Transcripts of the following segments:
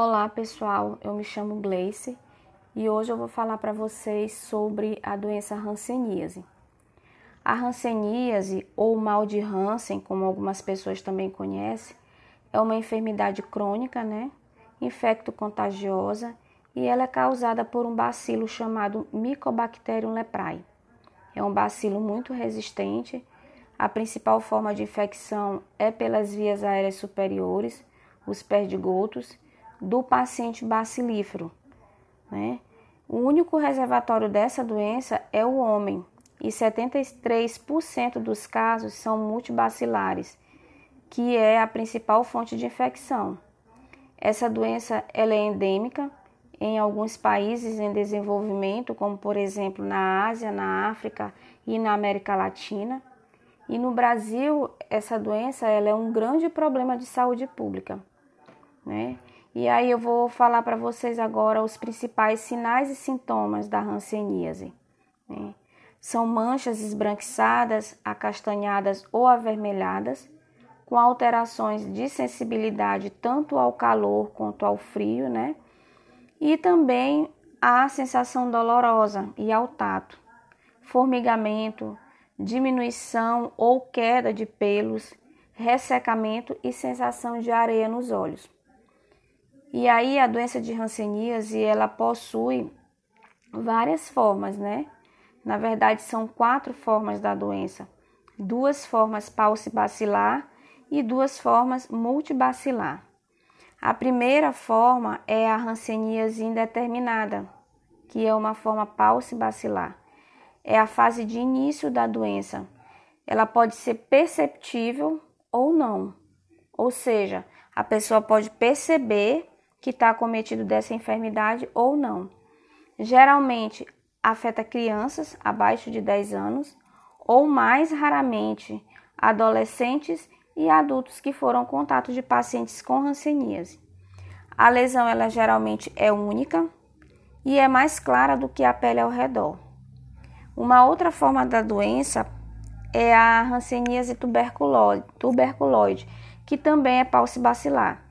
Olá pessoal, eu me chamo Gleice e hoje eu vou falar para vocês sobre a doença hanseníase. A hanseníase ou mal de Hansen, como algumas pessoas também conhecem, é uma enfermidade crônica, né? Infecto-contagiosa e ela é causada por um bacilo chamado Mycobacterium leprae. É um bacilo muito resistente. A principal forma de infecção é pelas vias aéreas superiores, os perdigotos do paciente bacilífero. Né? O único reservatório dessa doença é o homem, e 73% dos casos são multibacilares, que é a principal fonte de infecção. Essa doença ela é endêmica em alguns países em desenvolvimento, como por exemplo na Ásia, na África e na América Latina. E no Brasil, essa doença ela é um grande problema de saúde pública. Né? E aí eu vou falar para vocês agora os principais sinais e sintomas da hanseníase. Né? São manchas esbranquiçadas, acastanhadas ou avermelhadas, com alterações de sensibilidade tanto ao calor quanto ao frio, né? E também a sensação dolorosa e ao tato, formigamento, diminuição ou queda de pelos, ressecamento e sensação de areia nos olhos. E aí a doença de Hanseníase, ela possui várias formas, né? Na verdade, são quatro formas da doença. Duas formas paucibacilar e duas formas multibacilar. A primeira forma é a Hanseníase indeterminada, que é uma forma paucibacilar. É a fase de início da doença. Ela pode ser perceptível ou não. Ou seja, a pessoa pode perceber que está acometido dessa enfermidade ou não. Geralmente afeta crianças abaixo de 10 anos ou mais raramente adolescentes e adultos que foram contato de pacientes com hanseníase. A lesão ela geralmente é única e é mais clara do que a pele ao redor. Uma outra forma da doença é a hanseníase tuberculoide, tuberculoide que também é paucibacilar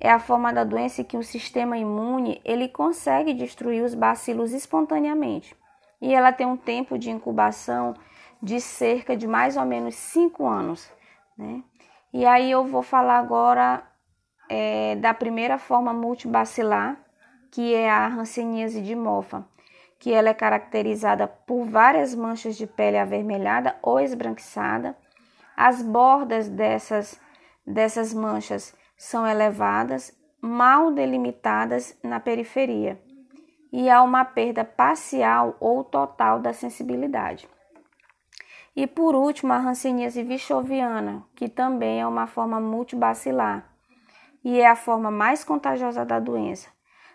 é a forma da doença que o sistema imune ele consegue destruir os bacilos espontaneamente. E ela tem um tempo de incubação de cerca de mais ou menos 5 anos. Né? E aí eu vou falar agora é, da primeira forma multibacilar, que é a hanseníase de Mofa, que ela é caracterizada por várias manchas de pele avermelhada ou esbranquiçada. As bordas dessas, dessas manchas são elevadas, mal delimitadas na periferia, e há uma perda parcial ou total da sensibilidade. E por último, a hanseníase vichoviana, que também é uma forma multibacilar e é a forma mais contagiosa da doença.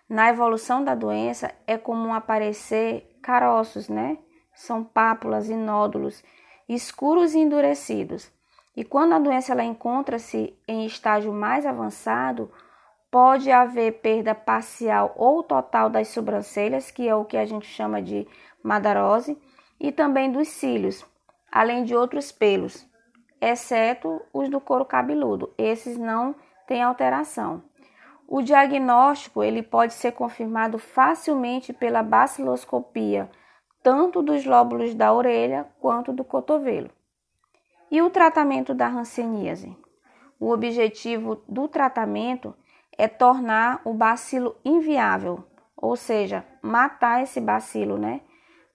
Na evolução da doença é comum aparecer caroços, né? São pápulas e nódulos escuros e endurecidos e quando a doença ela encontra-se em estágio mais avançado, pode haver perda parcial ou total das sobrancelhas, que é o que a gente chama de madarose, e também dos cílios, além de outros pelos, exceto os do couro cabeludo. Esses não têm alteração. O diagnóstico ele pode ser confirmado facilmente pela baciloscopia, tanto dos lóbulos da orelha quanto do cotovelo. E o tratamento da hanseníase? O objetivo do tratamento é tornar o bacilo inviável, ou seja, matar esse bacilo, né?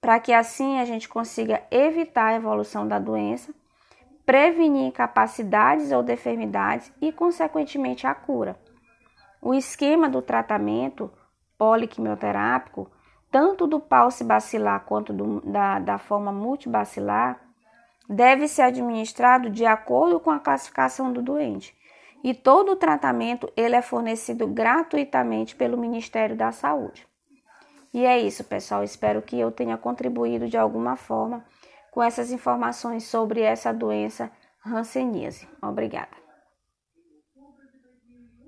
Para que assim a gente consiga evitar a evolução da doença, prevenir incapacidades ou deformidades e, consequentemente, a cura. O esquema do tratamento poliquimioterápico, tanto do pulse bacilar quanto do, da, da forma multibacilar, deve ser administrado de acordo com a classificação do doente. E todo o tratamento ele é fornecido gratuitamente pelo Ministério da Saúde. E é isso, pessoal. Espero que eu tenha contribuído de alguma forma com essas informações sobre essa doença hanseníase. Obrigada.